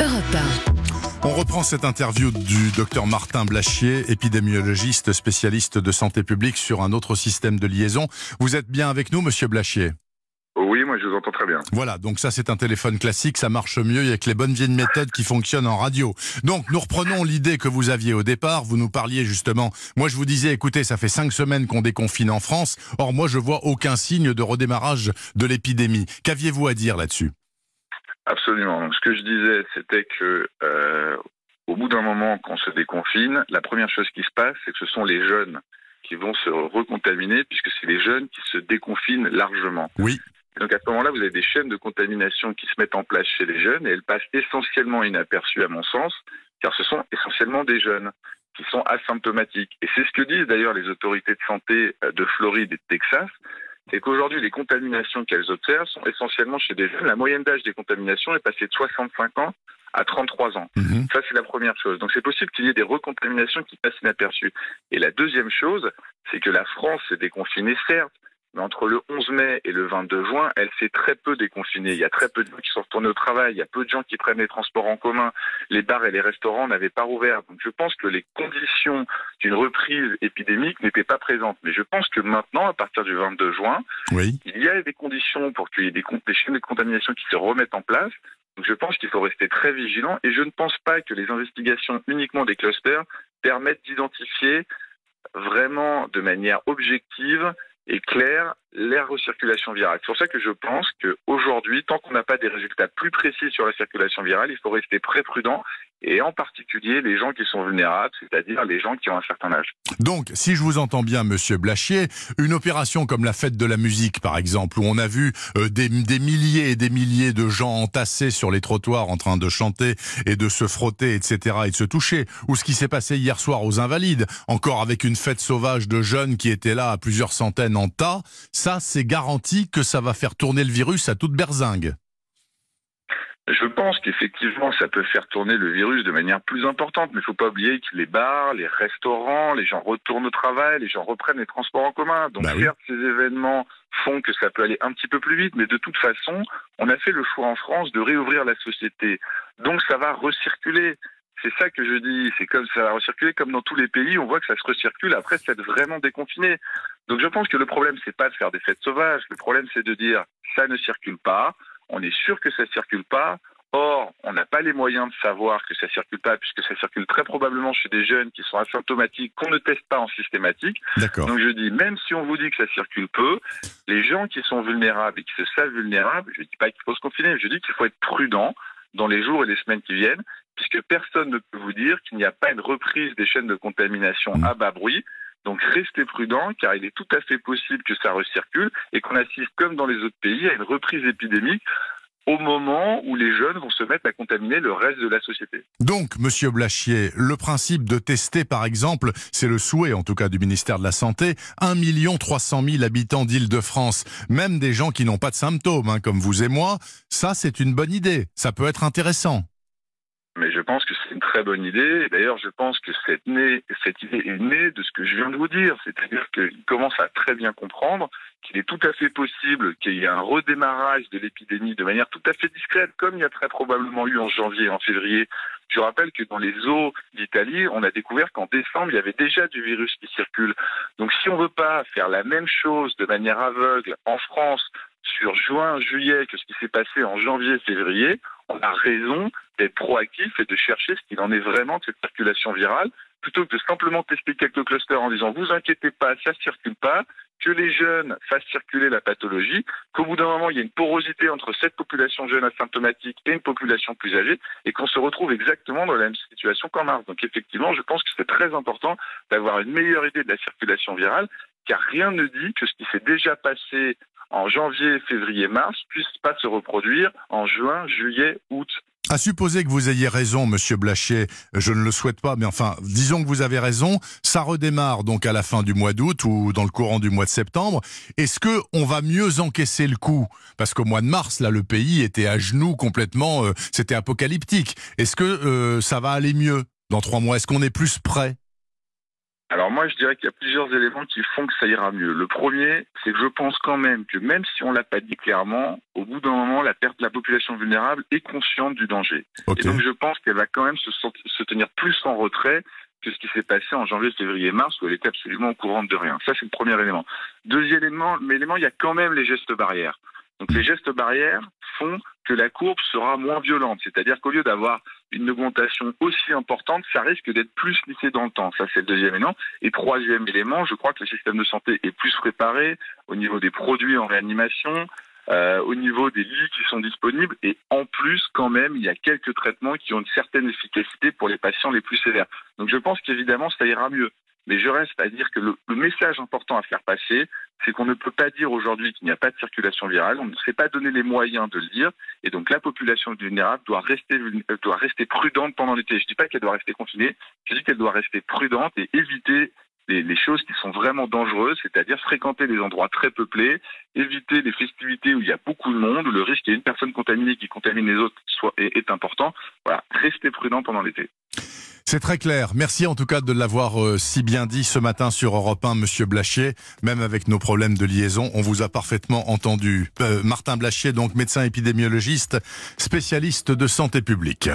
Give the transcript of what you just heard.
Europe On reprend cette interview du docteur Martin Blachier, épidémiologiste spécialiste de santé publique sur un autre système de liaison. Vous êtes bien avec nous, monsieur Blachier? Oui, moi je vous entends très bien. Voilà, donc ça c'est un téléphone classique, ça marche mieux avec les bonnes vieilles méthodes qui fonctionnent en radio. Donc nous reprenons l'idée que vous aviez au départ, vous nous parliez justement, moi je vous disais, écoutez, ça fait cinq semaines qu'on déconfine en France, or moi je vois aucun signe de redémarrage de l'épidémie. Qu'aviez-vous à dire là-dessus? Absolument. Donc, ce que je disais, c'était que euh, au bout d'un moment, quand on se déconfine, la première chose qui se passe, c'est que ce sont les jeunes qui vont se recontaminer, puisque c'est les jeunes qui se déconfinent largement. Oui. Donc à ce moment-là, vous avez des chaînes de contamination qui se mettent en place chez les jeunes, et elles passent essentiellement inaperçues à mon sens, car ce sont essentiellement des jeunes qui sont asymptomatiques. Et c'est ce que disent d'ailleurs les autorités de santé euh, de Floride et de Texas, c'est qu'aujourd'hui, les contaminations qu'elles observent sont essentiellement chez des jeunes. La moyenne d'âge des contaminations est passée de 65 ans à 33 ans. Mhm. Ça, c'est la première chose. Donc, c'est possible qu'il y ait des recontaminations qui passent inaperçues. Et la deuxième chose, c'est que la France s'est déconfinée, certes, mais entre le 11 mai et le 22 juin, elle s'est très peu déconfinée. Il y a très peu de gens qui sont retournés au travail, il y a peu de gens qui prennent les transports en commun, les bars et les restaurants n'avaient pas rouvert. Donc je pense que les conditions d'une reprise épidémique n'étaient pas présentes. Mais je pense que maintenant, à partir du 22 juin, Oui. il y a des conditions pour qu'il y ait des, des chaînes de contamination qui se remettent en place. Donc je pense qu'il faut rester très vigilant et je ne pense pas que les investigations uniquement des clusters permettent d'identifier vraiment de manière objective et claire la recirculation virale. C'est pour ça que je pense qu'aujourd'hui, tant qu'on n'a pas des résultats plus précis sur la circulation virale, il faut rester très prudent et en particulier les gens qui sont vulnérables, c'est-à-dire les gens qui ont un certain âge. Donc, si je vous entends bien, Monsieur Blachier, une opération comme la fête de la musique, par exemple, où on a vu euh, des, des milliers et des milliers de gens entassés sur les trottoirs en train de chanter et de se frotter, etc., et de se toucher, ou ce qui s'est passé hier soir aux Invalides, encore avec une fête sauvage de jeunes qui étaient là à plusieurs centaines en tas, ça, c'est garanti que ça va faire tourner le virus à toute berzingue. Je pense qu'effectivement, ça peut faire tourner le virus de manière plus importante, mais il ne faut pas oublier que les bars, les restaurants, les gens retournent au travail, les gens reprennent les transports en commun. Donc Bah oui. certes, ces événements font que ça peut aller un petit peu plus vite, mais de toute façon, on a fait le choix en France de réouvrir la société. Donc ça va recirculer. C'est ça que je dis, c'est comme ça va recirculer comme dans tous les pays, on voit que ça se recircule après s'être vraiment déconfiné. Donc je pense que le problème c'est pas de faire des fêtes sauvages, le problème c'est de dire ça ne circule pas, on est sûr que ça circule pas. Or, on n'a pas les moyens de savoir que ça circule pas, puisque ça circule très probablement chez des jeunes qui sont asymptomatiques, qu'on ne teste pas en systématique. Donc je dis, même si on vous dit que ça circule peu, les gens qui sont vulnérables et qui se savent vulnérables, je ne dis pas qu'il faut se confiner, mais je dis qu'il faut être prudent dans les jours et les semaines qui viennent, puisque personne ne peut vous dire qu'il n'y a pas une reprise des chaînes de contamination Mm. à bas bruit. Donc restez prudent, car il est tout à fait possible que ça recircule et qu'on assiste, comme dans les autres pays, à une reprise épidémique au moment où les jeunes vont se mettre à contaminer le reste de la société. Donc, Monsieur Blachier, le principe de tester, par exemple, c'est le souhait, en tout cas, du ministère de la Santé, 1 300 000 habitants d'Île-de-France, même des gens qui n'ont pas de symptômes, hein, comme vous et moi, ça, c'est une bonne idée. Ça peut être intéressant. Mais je pense que c'est une très bonne idée. D'ailleurs, je pense que cette idée est née de ce que je viens de vous dire. C'est-à-dire qu'il commence à très bien comprendre qu'il est tout à fait possible qu'il y ait un redémarrage de l'épidémie de manière tout à fait discrète, comme il y a très probablement eu en janvier et en février. Je rappelle que dans les eaux d'Italie, on a découvert qu'en décembre, il y avait déjà du virus qui circule. Donc si on ne veut pas faire la même chose de manière aveugle en France sur juin, juillet que ce qui s'est passé en janvier, février, on a raison d'être proactif et de chercher ce qu'il en est vraiment de cette circulation virale, plutôt que de simplement tester quelques clusters en disant vous inquiétez pas, ça circule pas, que les jeunes fassent circuler la pathologie, qu'au bout d'un moment il y a une porosité entre cette population jeune asymptomatique et une population plus âgée, et qu'on se retrouve exactement dans la même situation qu'en mars. Donc effectivement, je pense que c'est très important d'avoir une meilleure idée de la circulation virale, car rien ne dit que ce qui s'est déjà passé en janvier, février, mars puisse pas se reproduire en juin, juillet, août. À supposer que vous ayez raison, Monsieur Blachier, je ne le souhaite pas, mais enfin, disons que vous avez raison, ça redémarre donc à la fin du mois d'août ou dans le courant du mois de septembre. Est-ce que on va mieux encaisser le coup? Parce qu'au mois de mars, là, le pays était à genoux complètement, euh, c'était apocalyptique. Est-ce que euh, ça va aller mieux dans trois mois? Est-ce qu'on est plus prêt? Alors moi, je dirais qu'il y a plusieurs éléments qui font que ça ira mieux. Le premier, c'est que je pense quand même que même si on l'a pas dit clairement, au bout d'un moment, la perte de la population vulnérable est consciente du danger. Et donc je pense qu'elle va quand même se, se tenir plus en retrait que ce qui s'est passé en janvier, février, mars, où elle était absolument au courant de rien. Ça, c'est le premier élément. Deuxième élément, élément, il y a quand même les gestes barrières. Donc les gestes barrières font que la courbe sera moins violente. C'est-à-dire qu'au lieu d'avoir une augmentation aussi importante, ça risque d'être plus lissé dans le temps. Ça, c'est le deuxième élément. Et troisième élément, je crois que le système de santé est plus préparé au niveau des produits en réanimation, euh, au niveau des lits qui sont disponibles. Et en plus, quand même, il y a quelques traitements qui ont une certaine efficacité pour les patients les plus sévères. Donc je pense qu'évidemment, ça ira mieux. Mais je reste à dire que le, message important à faire passer, c'est qu'on ne peut pas dire aujourd'hui qu'il n'y a pas de circulation virale, on ne sait pas donner les moyens de le dire, et donc la population vulnérable doit rester, euh, doit rester prudente pendant l'été. Je ne dis pas qu'elle doit rester confinée, je dis qu'elle doit rester prudente et éviter les, les, choses qui sont vraiment dangereuses, c'est-à-dire fréquenter des endroits très peuplés, éviter les festivités où il y a beaucoup de monde, où le risque qu'il y ait une personne contaminée qui contamine les autres soit, est, est important. Voilà, restez prudent pendant l'été. C'est très clair. Merci en tout cas de l'avoir euh, si bien dit ce matin sur Europe 1, Monsieur Blachier. Même avec nos problèmes de liaison, on vous a parfaitement entendu. Euh, Martin Blachier, donc médecin épidémiologiste, spécialiste de santé publique.